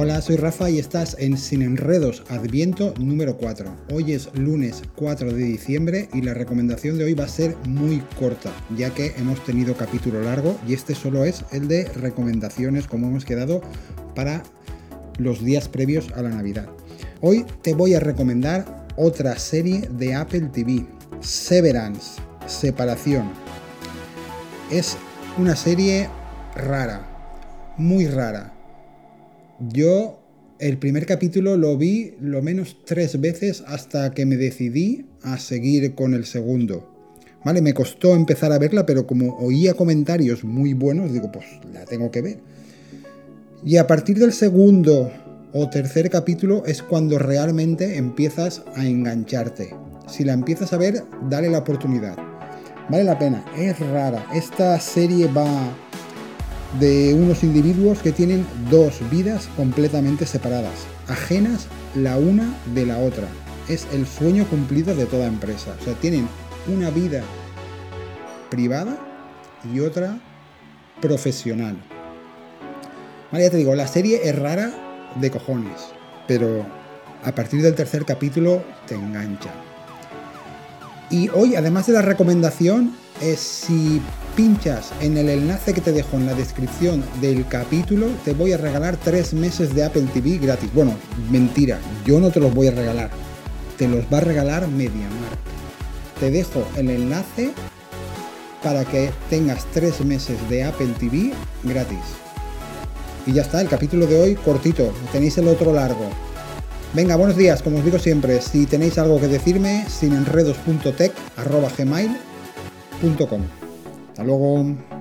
Hola, soy Rafa y estás en Sin Enredos Adviento número 4. Hoy es lunes 4 de diciembre y la recomendación de hoy va a ser muy corta, ya que hemos tenido capítulo largo y este solo es el de recomendaciones como hemos quedado para los días previos a la Navidad. Hoy te voy a recomendar otra serie de Apple TV, Severance, Separación. Es una serie rara, muy rara yo el primer capítulo lo vi lo menos tres veces hasta que me decidí a seguir con el segundo. Vale, me costó empezar a verla, pero como oía comentarios muy buenos, digo, pues la tengo que ver. Y a partir del segundo o tercer capítulo es cuando realmente empiezas a engancharte. Si la empiezas a ver, dale la oportunidad. Vale la pena, es rara. Esta serie va de unos individuos que tienen dos vidas completamente separadas, ajenas la una de la otra. Es el sueño cumplido de toda empresa. O sea, tienen una vida privada y otra profesional. Vale, ya te digo, la serie es rara de cojones, pero a partir del tercer capítulo te engancha. Y hoy, además de la recomendación, es si pinchas en el enlace que te dejo en la descripción del capítulo, te voy a regalar tres meses de Apple TV gratis. Bueno, mentira, yo no te los voy a regalar. Te los va a regalar MediaMarkt. Te dejo el enlace para que tengas tres meses de Apple TV gratis. Y ya está, el capítulo de hoy cortito, tenéis el otro largo. Venga, buenos días, como os digo siempre, si tenéis algo que decirme, sinenredos.tech.gmail.com hasta luego.